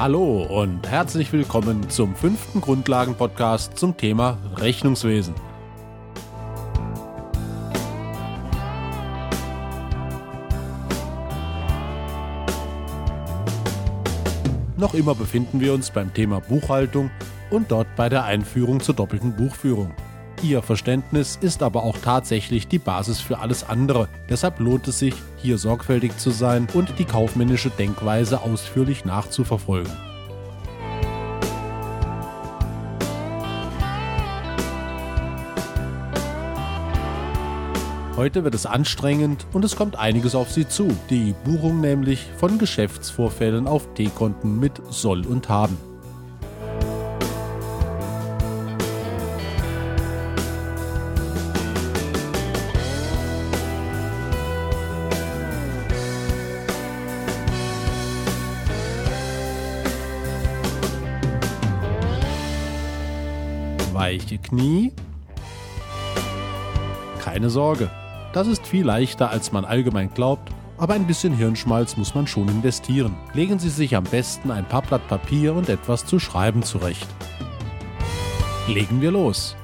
Hallo und herzlich willkommen zum fünften Grundlagen-Podcast zum Thema Rechnungswesen. Noch immer befinden wir uns beim Thema Buchhaltung und dort bei der Einführung zur doppelten Buchführung. Ihr Verständnis ist aber auch tatsächlich die Basis für alles andere. Deshalb lohnt es sich, hier sorgfältig zu sein und die kaufmännische Denkweise ausführlich nachzuverfolgen. Heute wird es anstrengend und es kommt einiges auf Sie zu. Die Buchung nämlich von Geschäftsvorfällen auf T-Konten mit Soll und Haben. Weiche Knie? Keine Sorge, das ist viel leichter, als man allgemein glaubt, aber ein bisschen Hirnschmalz muss man schon investieren. Legen Sie sich am besten ein paar Blatt Papier und etwas zu schreiben zurecht. Legen wir los.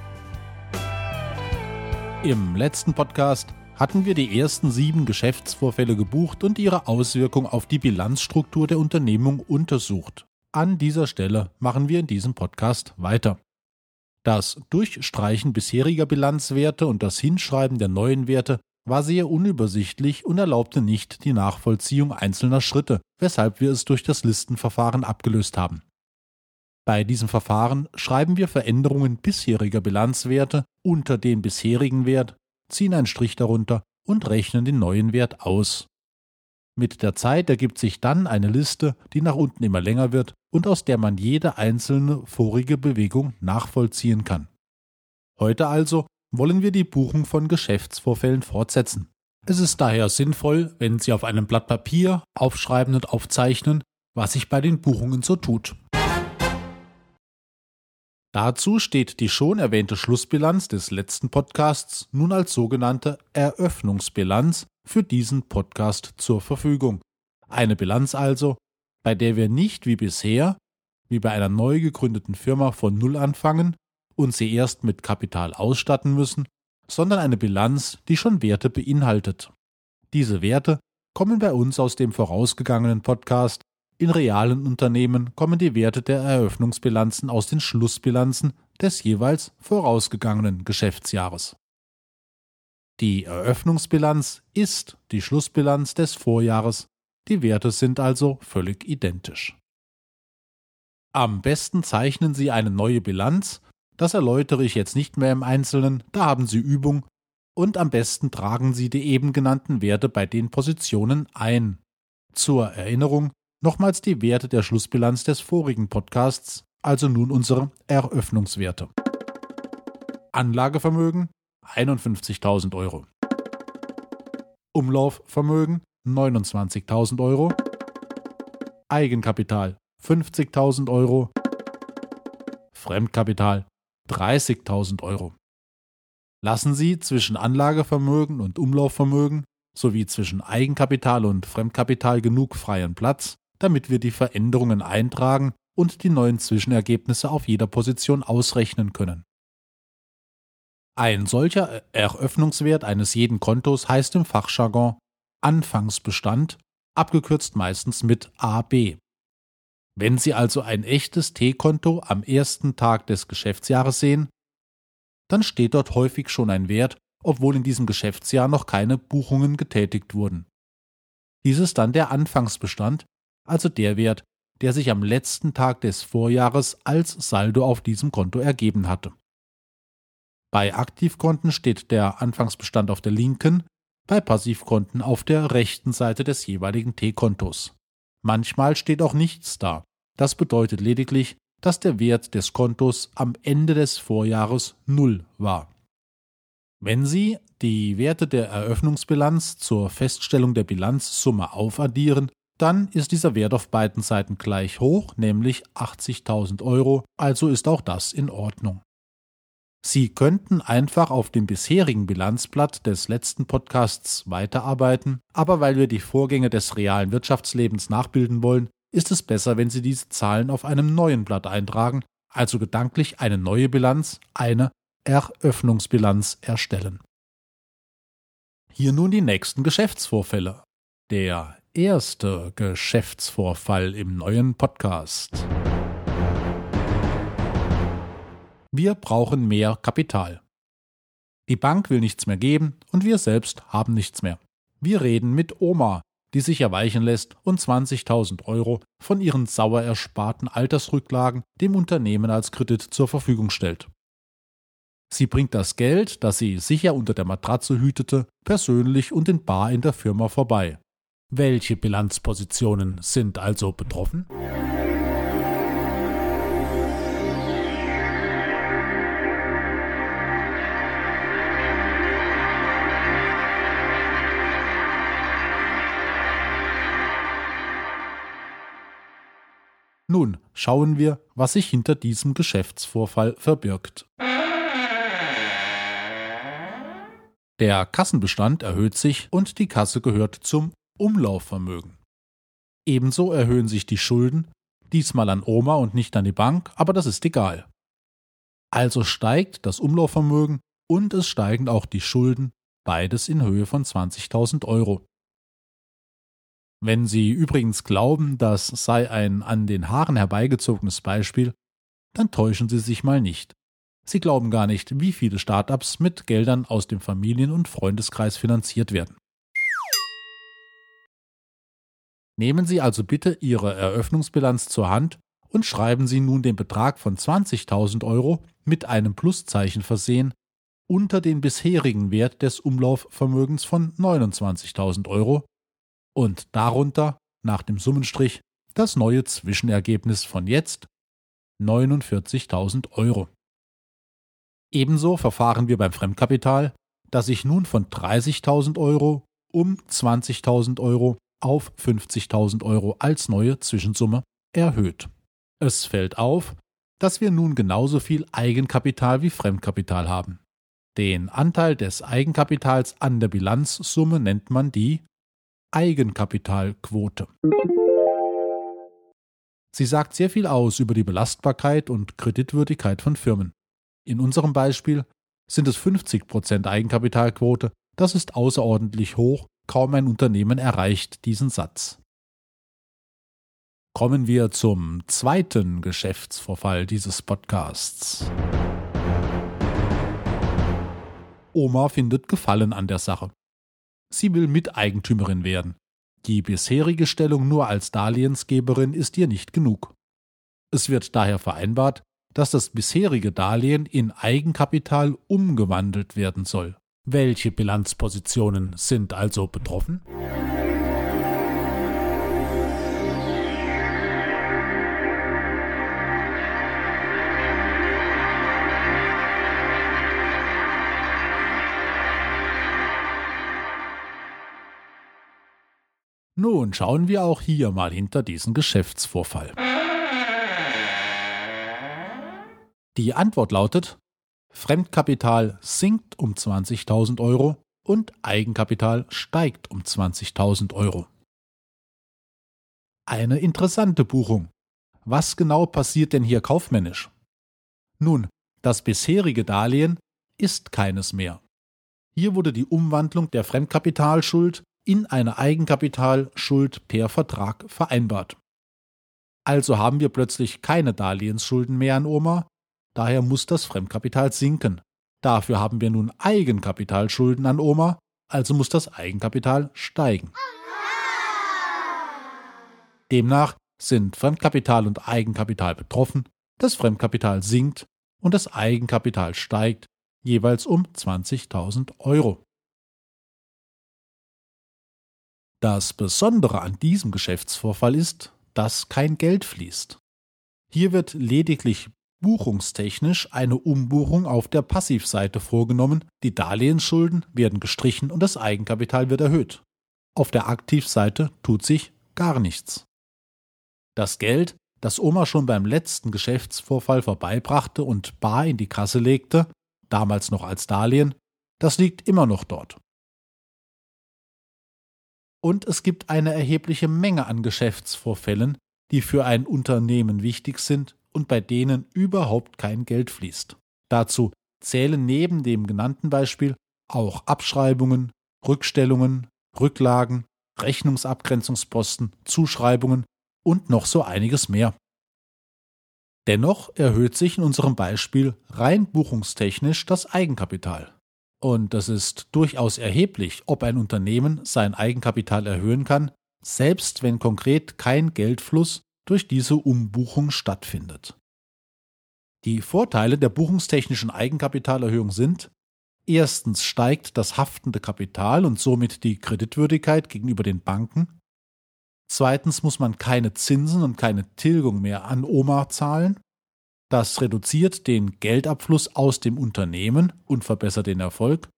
Im letzten Podcast hatten wir die ersten sieben Geschäftsvorfälle gebucht und ihre Auswirkung auf die Bilanzstruktur der Unternehmung untersucht. An dieser Stelle machen wir in diesem Podcast weiter. Das Durchstreichen bisheriger Bilanzwerte und das Hinschreiben der neuen Werte war sehr unübersichtlich und erlaubte nicht die Nachvollziehung einzelner Schritte, weshalb wir es durch das Listenverfahren abgelöst haben. Bei diesem Verfahren schreiben wir Veränderungen bisheriger Bilanzwerte unter den bisherigen Wert, ziehen einen Strich darunter und rechnen den neuen Wert aus. Mit der Zeit ergibt sich dann eine Liste, die nach unten immer länger wird und aus der man jede einzelne vorige Bewegung nachvollziehen kann. Heute also wollen wir die Buchung von Geschäftsvorfällen fortsetzen. Es ist daher sinnvoll, wenn Sie auf einem Blatt Papier aufschreiben und aufzeichnen, was sich bei den Buchungen so tut. Dazu steht die schon erwähnte Schlussbilanz des letzten Podcasts nun als sogenannte Eröffnungsbilanz für diesen Podcast zur Verfügung. Eine Bilanz also, bei der wir nicht wie bisher, wie bei einer neu gegründeten Firma von Null anfangen und sie erst mit Kapital ausstatten müssen, sondern eine Bilanz, die schon Werte beinhaltet. Diese Werte kommen bei uns aus dem vorausgegangenen Podcast in realen Unternehmen kommen die Werte der Eröffnungsbilanzen aus den Schlussbilanzen des jeweils vorausgegangenen Geschäftsjahres. Die Eröffnungsbilanz ist die Schlussbilanz des Vorjahres, die Werte sind also völlig identisch. Am besten zeichnen Sie eine neue Bilanz, das erläutere ich jetzt nicht mehr im Einzelnen, da haben Sie Übung, und am besten tragen Sie die eben genannten Werte bei den Positionen ein. Zur Erinnerung, Nochmals die Werte der Schlussbilanz des vorigen Podcasts, also nun unsere Eröffnungswerte. Anlagevermögen 51.000 Euro. Umlaufvermögen 29.000 Euro. Eigenkapital 50.000 Euro. Fremdkapital 30.000 Euro. Lassen Sie zwischen Anlagevermögen und Umlaufvermögen sowie zwischen Eigenkapital und Fremdkapital genug freien Platz, damit wir die Veränderungen eintragen und die neuen Zwischenergebnisse auf jeder Position ausrechnen können. Ein solcher Eröffnungswert eines jeden Kontos heißt im Fachjargon Anfangsbestand, abgekürzt meistens mit AB. Wenn Sie also ein echtes T-Konto am ersten Tag des Geschäftsjahres sehen, dann steht dort häufig schon ein Wert, obwohl in diesem Geschäftsjahr noch keine Buchungen getätigt wurden. Dies ist dann der Anfangsbestand, also der Wert, der sich am letzten Tag des Vorjahres als Saldo auf diesem Konto ergeben hatte. Bei Aktivkonten steht der Anfangsbestand auf der linken, bei Passivkonten auf der rechten Seite des jeweiligen T-Kontos. Manchmal steht auch nichts da. Das bedeutet lediglich, dass der Wert des Kontos am Ende des Vorjahres Null war. Wenn Sie die Werte der Eröffnungsbilanz zur Feststellung der Bilanzsumme aufaddieren, dann ist dieser Wert auf beiden Seiten gleich hoch, nämlich 80.000 Euro, also ist auch das in Ordnung. Sie könnten einfach auf dem bisherigen Bilanzblatt des letzten Podcasts weiterarbeiten, aber weil wir die Vorgänge des realen Wirtschaftslebens nachbilden wollen, ist es besser, wenn Sie diese Zahlen auf einem neuen Blatt eintragen, also gedanklich eine neue Bilanz, eine Eröffnungsbilanz erstellen. Hier nun die nächsten Geschäftsvorfälle. Der erste Geschäftsvorfall im neuen Podcast. Wir brauchen mehr Kapital. Die Bank will nichts mehr geben und wir selbst haben nichts mehr. Wir reden mit Oma, die sich erweichen lässt und 20.000 Euro von ihren sauer ersparten Altersrücklagen dem Unternehmen als Kredit zur Verfügung stellt. Sie bringt das Geld, das sie sicher unter der Matratze hütete, persönlich und in bar in der Firma vorbei. Welche Bilanzpositionen sind also betroffen? Nun schauen wir, was sich hinter diesem Geschäftsvorfall verbirgt. Der Kassenbestand erhöht sich und die Kasse gehört zum Umlaufvermögen. Ebenso erhöhen sich die Schulden, diesmal an Oma und nicht an die Bank, aber das ist egal. Also steigt das Umlaufvermögen und es steigen auch die Schulden, beides in Höhe von 20.000 Euro. Wenn Sie übrigens glauben, das sei ein an den Haaren herbeigezogenes Beispiel, dann täuschen Sie sich mal nicht. Sie glauben gar nicht, wie viele Startups mit Geldern aus dem Familien- und Freundeskreis finanziert werden. Nehmen Sie also bitte Ihre Eröffnungsbilanz zur Hand und schreiben Sie nun den Betrag von 20.000 Euro mit einem Pluszeichen versehen unter den bisherigen Wert des Umlaufvermögens von 29.000 Euro und darunter nach dem Summenstrich das neue Zwischenergebnis von jetzt 49.000 Euro. Ebenso verfahren wir beim Fremdkapital, das sich nun von 30.000 Euro um 20.000 Euro auf 50.000 Euro als neue Zwischensumme erhöht. Es fällt auf, dass wir nun genauso viel Eigenkapital wie Fremdkapital haben. Den Anteil des Eigenkapitals an der Bilanzsumme nennt man die Eigenkapitalquote. Sie sagt sehr viel aus über die Belastbarkeit und Kreditwürdigkeit von Firmen. In unserem Beispiel sind es 50% Eigenkapitalquote, das ist außerordentlich hoch, kaum ein Unternehmen erreicht diesen Satz. Kommen wir zum zweiten Geschäftsvorfall dieses Podcasts. Oma findet Gefallen an der Sache. Sie will Miteigentümerin werden. Die bisherige Stellung nur als Darlehensgeberin ist ihr nicht genug. Es wird daher vereinbart, dass das bisherige Darlehen in Eigenkapital umgewandelt werden soll. Welche Bilanzpositionen sind also betroffen? Nun schauen wir auch hier mal hinter diesen Geschäftsvorfall. Die Antwort lautet, Fremdkapital sinkt um 20.000 Euro und Eigenkapital steigt um 20.000 Euro. Eine interessante Buchung. Was genau passiert denn hier kaufmännisch? Nun, das bisherige Darlehen ist keines mehr. Hier wurde die Umwandlung der Fremdkapitalschuld in eine Eigenkapitalschuld per Vertrag vereinbart. Also haben wir plötzlich keine Darlehensschulden mehr an Oma, daher muss das Fremdkapital sinken. Dafür haben wir nun Eigenkapitalschulden an Oma, also muss das Eigenkapital steigen. Demnach sind Fremdkapital und Eigenkapital betroffen, das Fremdkapital sinkt und das Eigenkapital steigt, jeweils um 20.000 Euro. Das Besondere an diesem Geschäftsvorfall ist, dass kein Geld fließt. Hier wird lediglich buchungstechnisch eine Umbuchung auf der Passivseite vorgenommen, die Darlehensschulden werden gestrichen und das Eigenkapital wird erhöht. Auf der Aktivseite tut sich gar nichts. Das Geld, das Oma schon beim letzten Geschäftsvorfall vorbeibrachte und bar in die Kasse legte, damals noch als Darlehen, das liegt immer noch dort und es gibt eine erhebliche Menge an Geschäftsvorfällen, die für ein Unternehmen wichtig sind und bei denen überhaupt kein Geld fließt. Dazu zählen neben dem genannten Beispiel auch Abschreibungen, Rückstellungen, Rücklagen, Rechnungsabgrenzungsposten, Zuschreibungen und noch so einiges mehr. Dennoch erhöht sich in unserem Beispiel rein buchungstechnisch das Eigenkapital. Und das ist durchaus erheblich, ob ein Unternehmen sein Eigenkapital erhöhen kann, selbst wenn konkret kein Geldfluss durch diese Umbuchung stattfindet. Die Vorteile der buchungstechnischen Eigenkapitalerhöhung sind, erstens steigt das haftende Kapital und somit die Kreditwürdigkeit gegenüber den Banken, zweitens muss man keine Zinsen und keine Tilgung mehr an Oma zahlen, das reduziert den Geldabfluss aus dem Unternehmen und verbessert den Erfolg,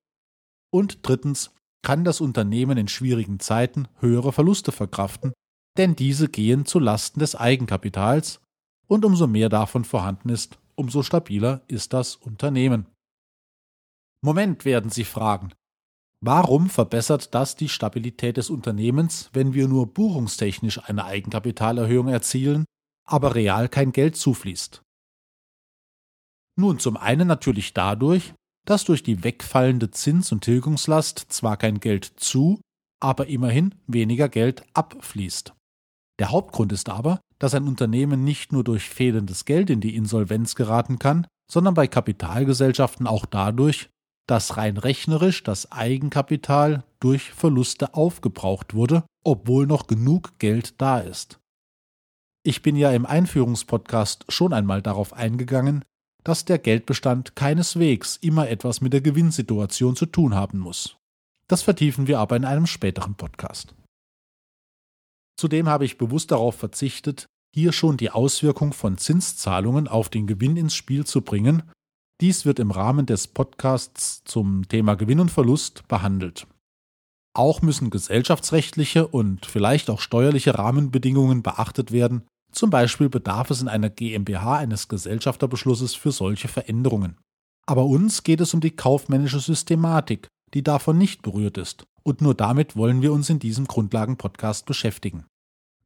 und drittens kann das Unternehmen in schwierigen Zeiten höhere Verluste verkraften, denn diese gehen zu Lasten des Eigenkapitals, und umso mehr davon vorhanden ist, umso stabiler ist das Unternehmen. Moment, werden Sie fragen. Warum verbessert das die Stabilität des Unternehmens, wenn wir nur buchungstechnisch eine Eigenkapitalerhöhung erzielen, aber real kein Geld zufließt? Nun zum einen natürlich dadurch, dass durch die wegfallende Zins- und Tilgungslast zwar kein Geld zu, aber immerhin weniger Geld abfließt. Der Hauptgrund ist aber, dass ein Unternehmen nicht nur durch fehlendes Geld in die Insolvenz geraten kann, sondern bei Kapitalgesellschaften auch dadurch, dass rein rechnerisch das Eigenkapital durch Verluste aufgebraucht wurde, obwohl noch genug Geld da ist. Ich bin ja im Einführungspodcast schon einmal darauf eingegangen, dass der Geldbestand keineswegs immer etwas mit der Gewinnsituation zu tun haben muss. Das vertiefen wir aber in einem späteren Podcast. Zudem habe ich bewusst darauf verzichtet, hier schon die Auswirkung von Zinszahlungen auf den Gewinn ins Spiel zu bringen. Dies wird im Rahmen des Podcasts zum Thema Gewinn und Verlust behandelt. Auch müssen gesellschaftsrechtliche und vielleicht auch steuerliche Rahmenbedingungen beachtet werden. Zum Beispiel bedarf es in einer GmbH eines Gesellschafterbeschlusses für solche Veränderungen. Aber uns geht es um die kaufmännische Systematik, die davon nicht berührt ist und nur damit wollen wir uns in diesem Grundlagen-Podcast beschäftigen.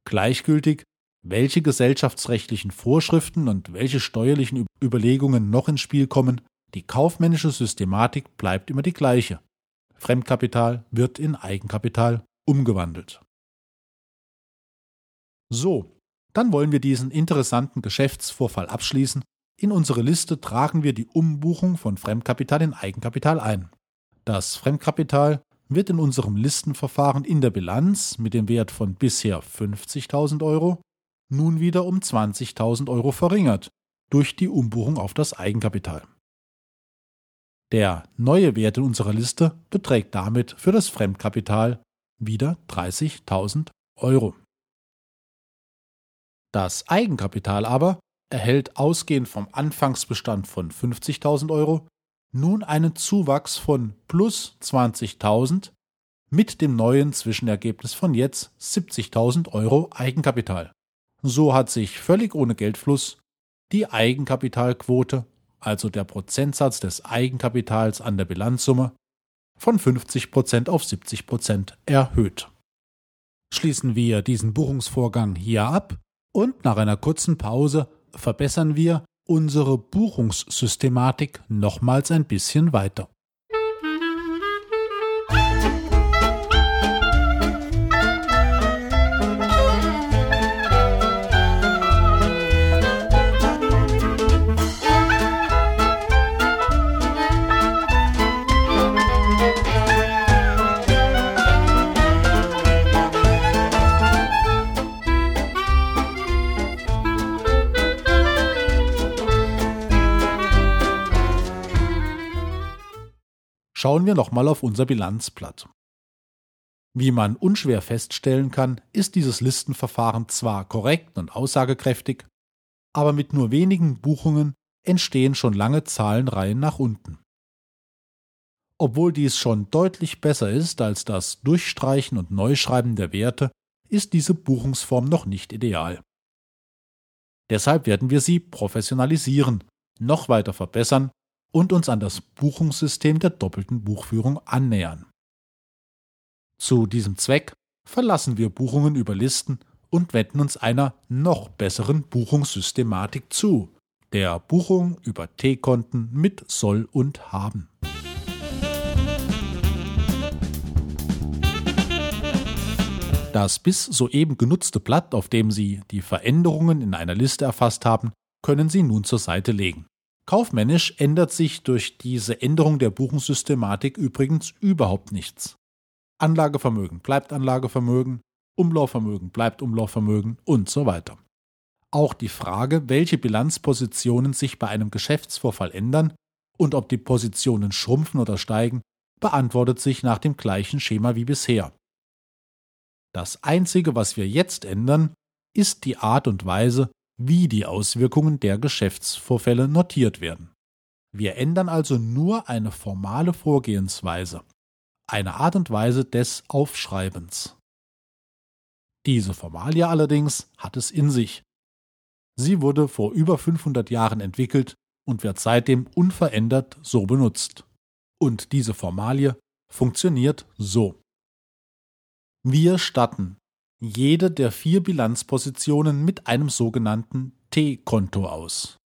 Gleichgültig, welche gesellschaftsrechtlichen Vorschriften und welche steuerlichen Überlegungen noch ins Spiel kommen, die kaufmännische Systematik bleibt immer die gleiche. Fremdkapital wird in Eigenkapital umgewandelt. So, dann wollen wir diesen interessanten Geschäftsvorfall abschließen. In unsere Liste tragen wir die Umbuchung von Fremdkapital in Eigenkapital ein. Das Fremdkapital wird in unserem Listenverfahren in der Bilanz mit dem Wert von bisher 50.000 Euro nun wieder um 20.000 Euro verringert durch die Umbuchung auf das Eigenkapital. Der neue Wert in unserer Liste beträgt damit für das Fremdkapital wieder 30.000 Euro. Das Eigenkapital aber erhält ausgehend vom Anfangsbestand von 50.000 Euro nun einen Zuwachs von plus 20.000 mit dem neuen Zwischenergebnis von jetzt 70.000 Euro Eigenkapital. So hat sich völlig ohne Geldfluss die Eigenkapitalquote, also der Prozentsatz des Eigenkapitals an der Bilanzsumme, von 50% auf 70% erhöht. Schließen wir diesen Buchungsvorgang hier ab und nach einer kurzen Pause verbessern wir unsere Buchungssystematik nochmals ein bisschen weiter. Schauen wir nochmal auf unser Bilanzblatt. Wie man unschwer feststellen kann, ist dieses Listenverfahren zwar korrekt und aussagekräftig, aber mit nur wenigen Buchungen entstehen schon lange Zahlenreihen nach unten. Obwohl dies schon deutlich besser ist als das Durchstreichen und Neuschreiben der Werte, ist diese Buchungsform noch nicht ideal. Deshalb werden wir sie professionalisieren, noch weiter verbessern und uns an das Buchungssystem der doppelten Buchführung annähern. Zu diesem Zweck verlassen wir Buchungen über Listen und wenden uns einer noch besseren Buchungssystematik zu, der Buchung über T-Konten mit Soll und Haben. Das bis soeben genutzte Blatt, auf dem Sie die Veränderungen in einer Liste erfasst haben, können Sie nun zur Seite legen. Kaufmännisch ändert sich durch diese Änderung der Buchungssystematik übrigens überhaupt nichts. Anlagevermögen bleibt Anlagevermögen, Umlaufvermögen bleibt Umlaufvermögen und so weiter. Auch die Frage, welche Bilanzpositionen sich bei einem Geschäftsvorfall ändern und ob die Positionen schrumpfen oder steigen, beantwortet sich nach dem gleichen Schema wie bisher. Das Einzige, was wir jetzt ändern, ist die Art und Weise, wie die Auswirkungen der Geschäftsvorfälle notiert werden. Wir ändern also nur eine formale Vorgehensweise, eine Art und Weise des Aufschreibens. Diese Formalie allerdings hat es in sich. Sie wurde vor über 500 Jahren entwickelt und wird seitdem unverändert so benutzt. Und diese Formalie funktioniert so. Wir statten jede der vier Bilanzpositionen mit einem sogenannten T-Konto aus.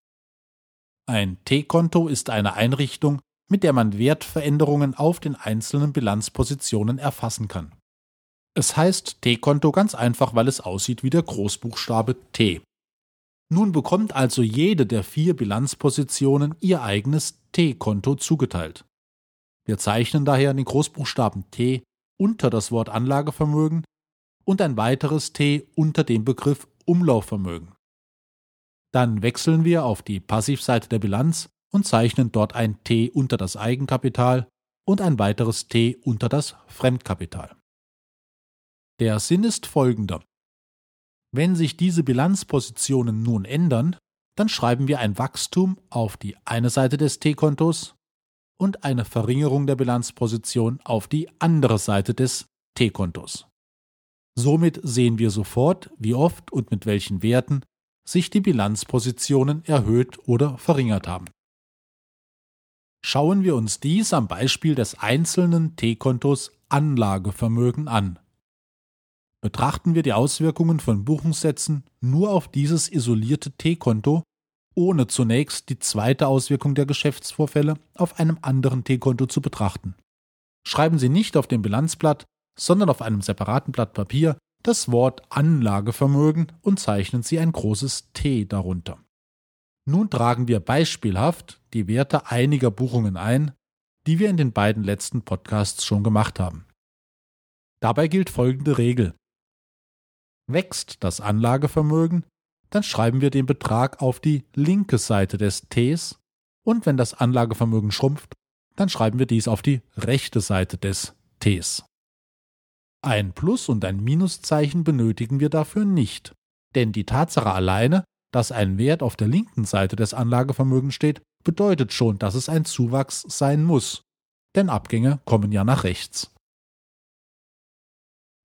Ein T-Konto ist eine Einrichtung, mit der man Wertveränderungen auf den einzelnen Bilanzpositionen erfassen kann. Es heißt T-Konto ganz einfach, weil es aussieht wie der Großbuchstabe T. Nun bekommt also jede der vier Bilanzpositionen ihr eigenes T-Konto zugeteilt. Wir zeichnen daher den Großbuchstaben T unter das Wort Anlagevermögen und ein weiteres T unter dem Begriff Umlaufvermögen. Dann wechseln wir auf die Passivseite der Bilanz und zeichnen dort ein T unter das Eigenkapital und ein weiteres T unter das Fremdkapital. Der Sinn ist folgender. Wenn sich diese Bilanzpositionen nun ändern, dann schreiben wir ein Wachstum auf die eine Seite des T-Kontos und eine Verringerung der Bilanzposition auf die andere Seite des T-Kontos. Somit sehen wir sofort, wie oft und mit welchen Werten sich die Bilanzpositionen erhöht oder verringert haben. Schauen wir uns dies am Beispiel des einzelnen T-Kontos Anlagevermögen an. Betrachten wir die Auswirkungen von Buchungssätzen nur auf dieses isolierte T-Konto, ohne zunächst die zweite Auswirkung der Geschäftsvorfälle auf einem anderen T-Konto zu betrachten. Schreiben Sie nicht auf dem Bilanzblatt, sondern auf einem separaten Blatt Papier das Wort Anlagevermögen und zeichnen Sie ein großes T darunter. Nun tragen wir beispielhaft die Werte einiger Buchungen ein, die wir in den beiden letzten Podcasts schon gemacht haben. Dabei gilt folgende Regel. Wächst das Anlagevermögen, dann schreiben wir den Betrag auf die linke Seite des Ts und wenn das Anlagevermögen schrumpft, dann schreiben wir dies auf die rechte Seite des Ts. Ein Plus- und ein Minuszeichen benötigen wir dafür nicht, denn die Tatsache alleine, dass ein Wert auf der linken Seite des Anlagevermögens steht, bedeutet schon, dass es ein Zuwachs sein muss, denn Abgänge kommen ja nach rechts.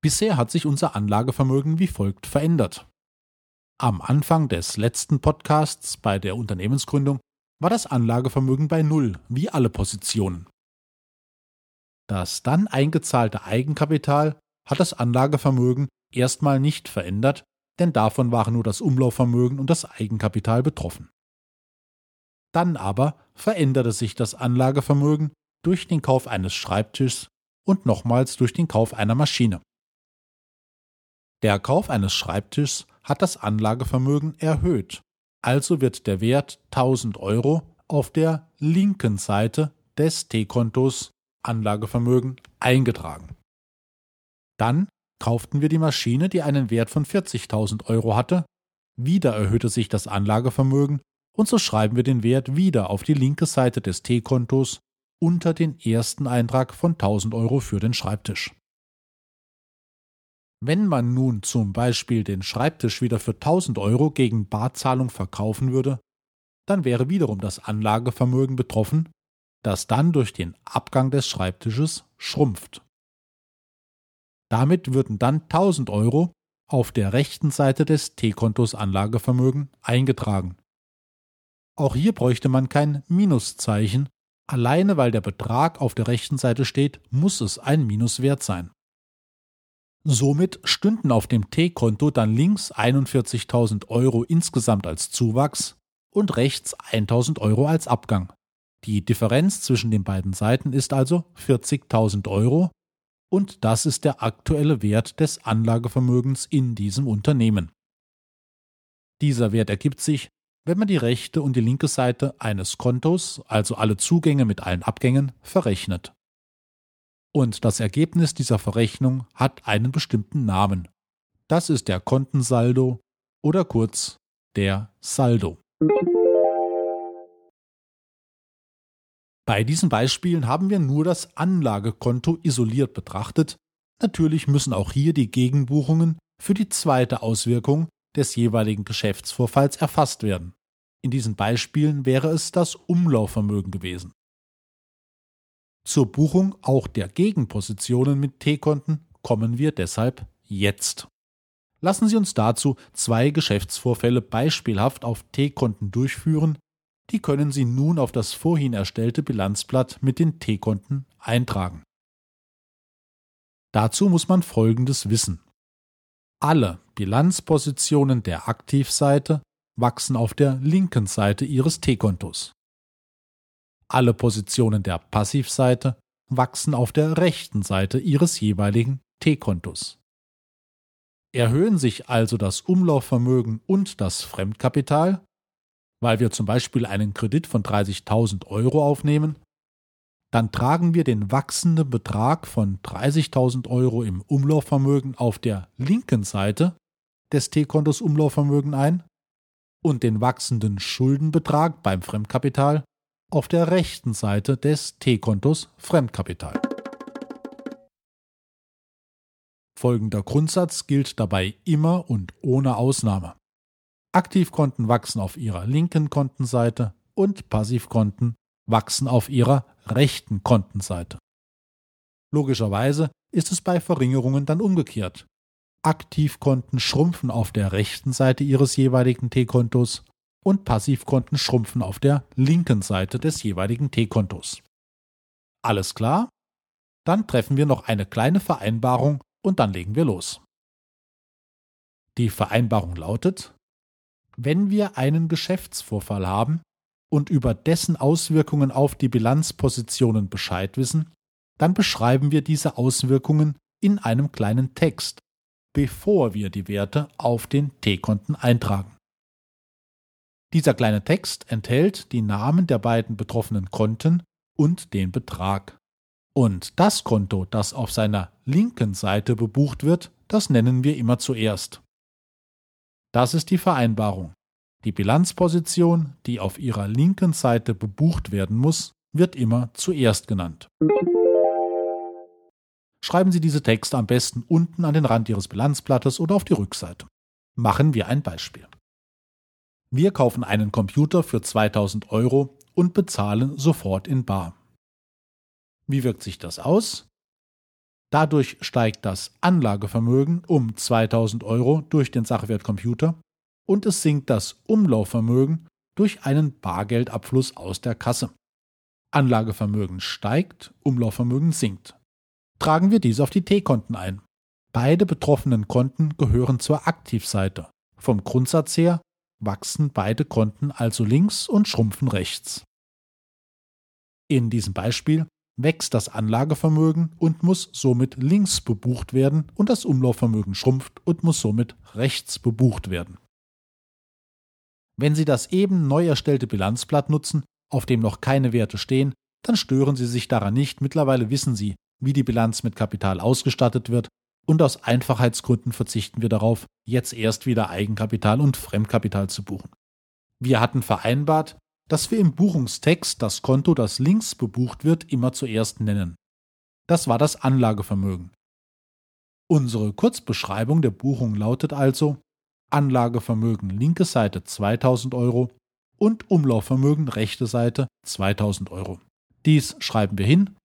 Bisher hat sich unser Anlagevermögen wie folgt verändert. Am Anfang des letzten Podcasts bei der Unternehmensgründung war das Anlagevermögen bei Null, wie alle Positionen. Das dann eingezahlte Eigenkapital hat das Anlagevermögen erstmal nicht verändert, denn davon waren nur das Umlaufvermögen und das Eigenkapital betroffen. Dann aber veränderte sich das Anlagevermögen durch den Kauf eines Schreibtischs und nochmals durch den Kauf einer Maschine. Der Kauf eines Schreibtischs hat das Anlagevermögen erhöht, also wird der Wert 1000 Euro auf der linken Seite des T-Kontos Anlagevermögen eingetragen. Dann kauften wir die Maschine, die einen Wert von 40.000 Euro hatte, wieder erhöhte sich das Anlagevermögen und so schreiben wir den Wert wieder auf die linke Seite des T-Kontos unter den ersten Eintrag von 1000 Euro für den Schreibtisch. Wenn man nun zum Beispiel den Schreibtisch wieder für 1000 Euro gegen Barzahlung verkaufen würde, dann wäre wiederum das Anlagevermögen betroffen, das dann durch den Abgang des Schreibtisches schrumpft. Damit würden dann 1000 Euro auf der rechten Seite des T-Kontos Anlagevermögen eingetragen. Auch hier bräuchte man kein Minuszeichen, alleine weil der Betrag auf der rechten Seite steht, muss es ein Minuswert sein. Somit stünden auf dem T-Konto dann links 41.000 Euro insgesamt als Zuwachs und rechts 1.000 Euro als Abgang. Die Differenz zwischen den beiden Seiten ist also 40.000 Euro und das ist der aktuelle Wert des Anlagevermögens in diesem Unternehmen. Dieser Wert ergibt sich, wenn man die rechte und die linke Seite eines Kontos, also alle Zugänge mit allen Abgängen, verrechnet. Und das Ergebnis dieser Verrechnung hat einen bestimmten Namen. Das ist der Kontensaldo oder kurz der Saldo. Bei diesen Beispielen haben wir nur das Anlagekonto isoliert betrachtet. Natürlich müssen auch hier die Gegenbuchungen für die zweite Auswirkung des jeweiligen Geschäftsvorfalls erfasst werden. In diesen Beispielen wäre es das Umlaufvermögen gewesen. Zur Buchung auch der Gegenpositionen mit T-Konten kommen wir deshalb jetzt. Lassen Sie uns dazu zwei Geschäftsvorfälle beispielhaft auf T-Konten durchführen. Die können Sie nun auf das vorhin erstellte Bilanzblatt mit den T-Konten eintragen. Dazu muss man Folgendes wissen. Alle Bilanzpositionen der Aktivseite wachsen auf der linken Seite Ihres T-Kontos. Alle Positionen der Passivseite wachsen auf der rechten Seite Ihres jeweiligen T-Kontos. Erhöhen sich also das Umlaufvermögen und das Fremdkapital, weil wir zum Beispiel einen Kredit von 30.000 Euro aufnehmen, dann tragen wir den wachsenden Betrag von 30.000 Euro im Umlaufvermögen auf der linken Seite des T-Kontos Umlaufvermögen ein und den wachsenden Schuldenbetrag beim Fremdkapital auf der rechten Seite des T-Kontos Fremdkapital. Folgender Grundsatz gilt dabei immer und ohne Ausnahme. Aktivkonten wachsen auf ihrer linken Kontenseite und Passivkonten wachsen auf ihrer rechten Kontenseite. Logischerweise ist es bei Verringerungen dann umgekehrt. Aktivkonten schrumpfen auf der rechten Seite ihres jeweiligen T-Kontos und Passivkonten schrumpfen auf der linken Seite des jeweiligen T-Kontos. Alles klar? Dann treffen wir noch eine kleine Vereinbarung und dann legen wir los. Die Vereinbarung lautet, wenn wir einen Geschäftsvorfall haben und über dessen Auswirkungen auf die Bilanzpositionen Bescheid wissen, dann beschreiben wir diese Auswirkungen in einem kleinen Text, bevor wir die Werte auf den T-Konten eintragen. Dieser kleine Text enthält die Namen der beiden betroffenen Konten und den Betrag. Und das Konto, das auf seiner linken Seite bebucht wird, das nennen wir immer zuerst. Das ist die Vereinbarung. Die Bilanzposition, die auf ihrer linken Seite bebucht werden muss, wird immer zuerst genannt. Schreiben Sie diese Texte am besten unten an den Rand Ihres Bilanzblattes oder auf die Rückseite. Machen wir ein Beispiel. Wir kaufen einen Computer für 2000 Euro und bezahlen sofort in Bar. Wie wirkt sich das aus? Dadurch steigt das Anlagevermögen um 2000 Euro durch den Sachwert Computer und es sinkt das Umlaufvermögen durch einen Bargeldabfluss aus der Kasse. Anlagevermögen steigt, Umlaufvermögen sinkt. Tragen wir dies auf die T-Konten ein. Beide betroffenen Konten gehören zur Aktivseite. Vom Grundsatz her wachsen beide Konten also links und schrumpfen rechts. In diesem Beispiel wächst das Anlagevermögen und muss somit links bebucht werden und das Umlaufvermögen schrumpft und muss somit rechts bebucht werden. Wenn Sie das eben neu erstellte Bilanzblatt nutzen, auf dem noch keine Werte stehen, dann stören Sie sich daran nicht. Mittlerweile wissen Sie, wie die Bilanz mit Kapital ausgestattet wird und aus Einfachheitsgründen verzichten wir darauf, jetzt erst wieder Eigenkapital und Fremdkapital zu buchen. Wir hatten vereinbart, dass wir im Buchungstext das Konto, das links bebucht wird, immer zuerst nennen. Das war das Anlagevermögen. Unsere Kurzbeschreibung der Buchung lautet also Anlagevermögen linke Seite 2000 Euro und Umlaufvermögen rechte Seite 2000 Euro. Dies schreiben wir hin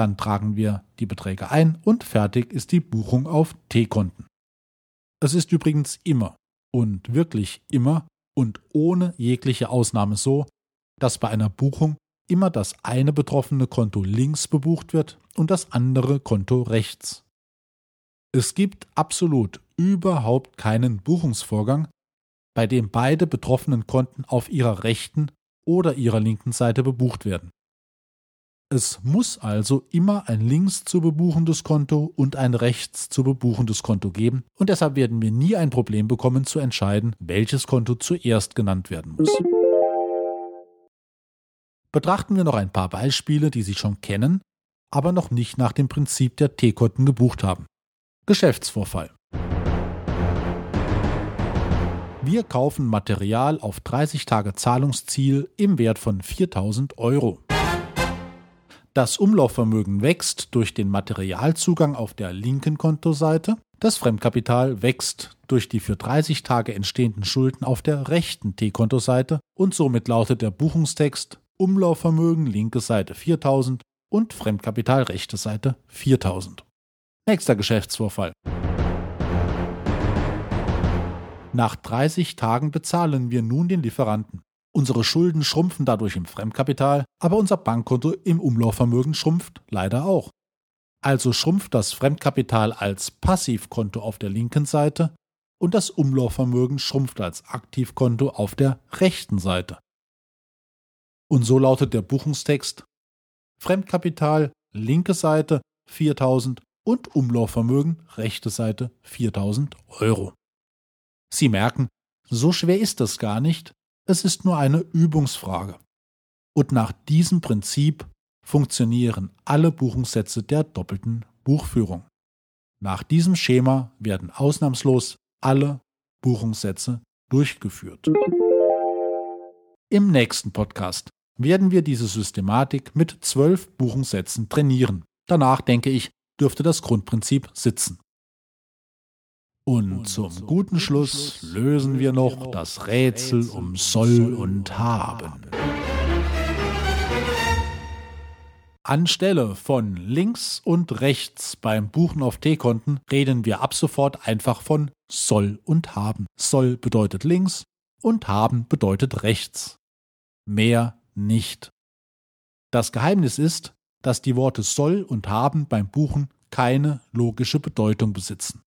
dann tragen wir die Beträge ein und fertig ist die Buchung auf T-Konten. Es ist übrigens immer und wirklich immer und ohne jegliche Ausnahme so, dass bei einer Buchung immer das eine betroffene Konto links bebucht wird und das andere Konto rechts. Es gibt absolut überhaupt keinen Buchungsvorgang, bei dem beide betroffenen Konten auf ihrer rechten oder ihrer linken Seite bebucht werden. Es muss also immer ein links zu bebuchendes Konto und ein rechts zu bebuchendes Konto geben und deshalb werden wir nie ein Problem bekommen zu entscheiden, welches Konto zuerst genannt werden muss. Betrachten wir noch ein paar Beispiele, die Sie schon kennen, aber noch nicht nach dem Prinzip der T-Konten gebucht haben. Geschäftsvorfall. Wir kaufen Material auf 30 Tage Zahlungsziel im Wert von 4000 Euro. Das Umlaufvermögen wächst durch den Materialzugang auf der linken Kontoseite. Das Fremdkapital wächst durch die für 30 Tage entstehenden Schulden auf der rechten T-Kontoseite und somit lautet der Buchungstext Umlaufvermögen linke Seite 4000 und Fremdkapital rechte Seite 4000. Nächster Geschäftsvorfall. Nach 30 Tagen bezahlen wir nun den Lieferanten. Unsere Schulden schrumpfen dadurch im Fremdkapital, aber unser Bankkonto im Umlaufvermögen schrumpft leider auch. Also schrumpft das Fremdkapital als Passivkonto auf der linken Seite und das Umlaufvermögen schrumpft als Aktivkonto auf der rechten Seite. Und so lautet der Buchungstext Fremdkapital linke Seite 4000 und Umlaufvermögen rechte Seite 4000 Euro. Sie merken, so schwer ist das gar nicht, es ist nur eine Übungsfrage. Und nach diesem Prinzip funktionieren alle Buchungssätze der doppelten Buchführung. Nach diesem Schema werden ausnahmslos alle Buchungssätze durchgeführt. Im nächsten Podcast werden wir diese Systematik mit zwölf Buchungssätzen trainieren. Danach, denke ich, dürfte das Grundprinzip sitzen. Und zum guten Schluss lösen wir noch das Rätsel um Soll und Haben. Anstelle von links und rechts beim Buchen auf T-Konten reden wir ab sofort einfach von Soll und Haben. Soll bedeutet links und Haben bedeutet rechts. Mehr nicht. Das Geheimnis ist, dass die Worte soll und haben beim Buchen keine logische Bedeutung besitzen.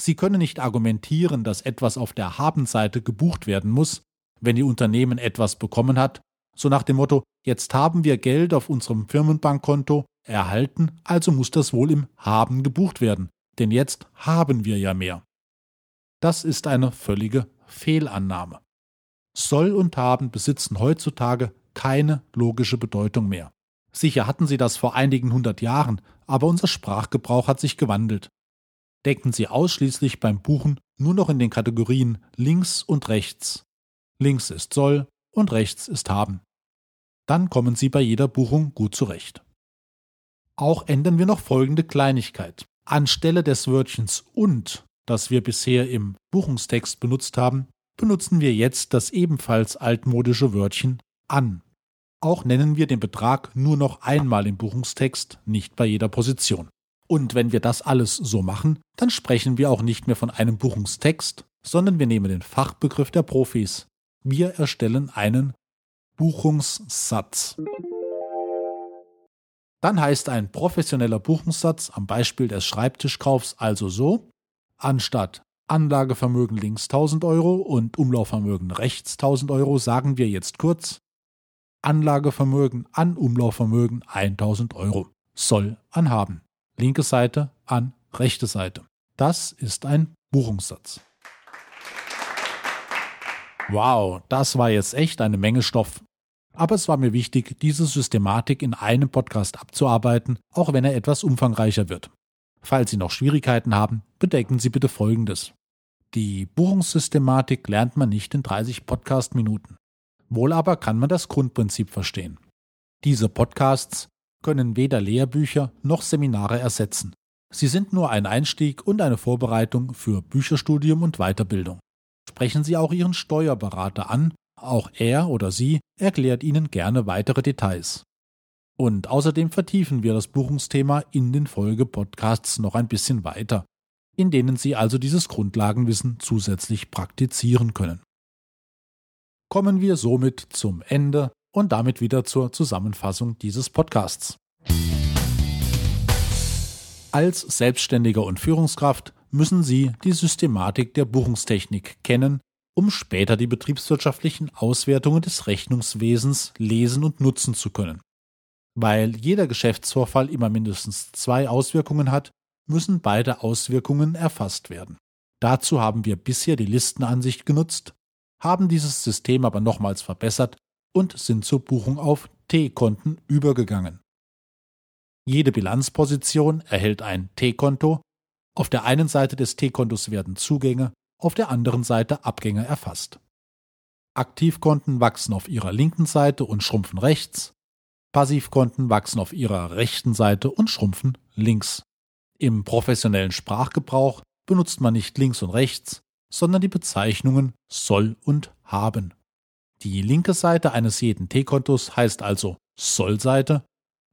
Sie können nicht argumentieren, dass etwas auf der Habenseite gebucht werden muss, wenn Ihr Unternehmen etwas bekommen hat, so nach dem Motto, jetzt haben wir Geld auf unserem Firmenbankkonto erhalten, also muss das wohl im Haben gebucht werden, denn jetzt haben wir ja mehr. Das ist eine völlige Fehlannahme. Soll und haben besitzen heutzutage keine logische Bedeutung mehr. Sicher hatten sie das vor einigen hundert Jahren, aber unser Sprachgebrauch hat sich gewandelt. Denken Sie ausschließlich beim Buchen nur noch in den Kategorien links und rechts. Links ist soll und rechts ist haben. Dann kommen Sie bei jeder Buchung gut zurecht. Auch ändern wir noch folgende Kleinigkeit. Anstelle des Wörtchens und, das wir bisher im Buchungstext benutzt haben, benutzen wir jetzt das ebenfalls altmodische Wörtchen an. Auch nennen wir den Betrag nur noch einmal im Buchungstext, nicht bei jeder Position. Und wenn wir das alles so machen, dann sprechen wir auch nicht mehr von einem Buchungstext, sondern wir nehmen den Fachbegriff der Profis. Wir erstellen einen Buchungssatz. Dann heißt ein professioneller Buchungssatz am Beispiel des Schreibtischkaufs also so, anstatt Anlagevermögen links 1000 Euro und Umlaufvermögen rechts 1000 Euro sagen wir jetzt kurz Anlagevermögen an Umlaufvermögen 1000 Euro. Soll anhaben. Linke Seite an rechte Seite. Das ist ein Buchungssatz. Wow, das war jetzt echt eine Menge Stoff. Aber es war mir wichtig, diese Systematik in einem Podcast abzuarbeiten, auch wenn er etwas umfangreicher wird. Falls Sie noch Schwierigkeiten haben, bedenken Sie bitte Folgendes. Die Buchungssystematik lernt man nicht in 30 Podcast-Minuten. Wohl aber kann man das Grundprinzip verstehen. Diese Podcasts können weder Lehrbücher noch Seminare ersetzen. Sie sind nur ein Einstieg und eine Vorbereitung für Bücherstudium und Weiterbildung. Sprechen Sie auch Ihren Steuerberater an, auch er oder sie erklärt Ihnen gerne weitere Details. Und außerdem vertiefen wir das Buchungsthema in den Folge-Podcasts noch ein bisschen weiter, in denen Sie also dieses Grundlagenwissen zusätzlich praktizieren können kommen wir somit zum Ende und damit wieder zur Zusammenfassung dieses Podcasts. Als Selbstständiger und Führungskraft müssen Sie die Systematik der Buchungstechnik kennen, um später die betriebswirtschaftlichen Auswertungen des Rechnungswesens lesen und nutzen zu können. Weil jeder Geschäftsvorfall immer mindestens zwei Auswirkungen hat, müssen beide Auswirkungen erfasst werden. Dazu haben wir bisher die Listenansicht genutzt, haben dieses System aber nochmals verbessert und sind zur Buchung auf T-Konten übergegangen. Jede Bilanzposition erhält ein T-Konto. Auf der einen Seite des T-Kontos werden Zugänge, auf der anderen Seite Abgänge erfasst. Aktivkonten wachsen auf ihrer linken Seite und schrumpfen rechts. Passivkonten wachsen auf ihrer rechten Seite und schrumpfen links. Im professionellen Sprachgebrauch benutzt man nicht links und rechts, sondern die Bezeichnungen soll und haben. Die linke Seite eines jeden T-Kontos heißt also Soll-Seite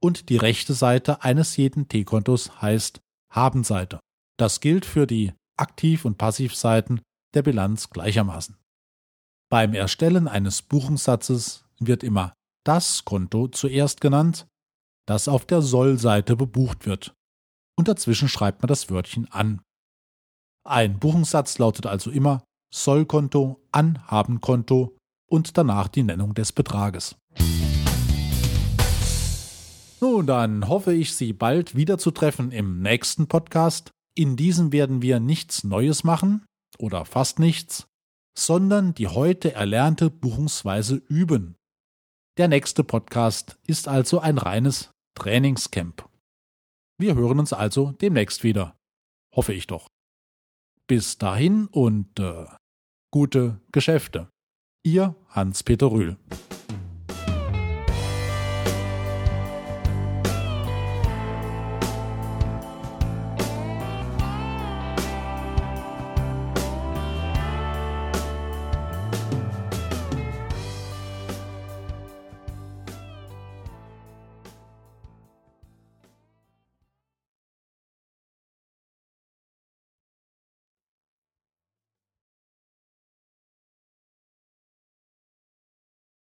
und die rechte Seite eines jeden T-Kontos heißt Haben-Seite. Das gilt für die Aktiv- und Passivseiten der Bilanz gleichermaßen. Beim Erstellen eines Buchungssatzes wird immer das Konto zuerst genannt, das auf der Soll-Seite bebucht wird. Und dazwischen schreibt man das Wörtchen an. Ein Buchungssatz lautet also immer Sollkonto, Anhabenkonto und danach die Nennung des Betrages. Nun, dann hoffe ich, Sie bald wiederzutreffen im nächsten Podcast. In diesem werden wir nichts Neues machen oder fast nichts, sondern die heute erlernte Buchungsweise üben. Der nächste Podcast ist also ein reines Trainingscamp. Wir hören uns also demnächst wieder. Hoffe ich doch. Bis dahin und äh, gute Geschäfte. Ihr Hans-Peter Rühl.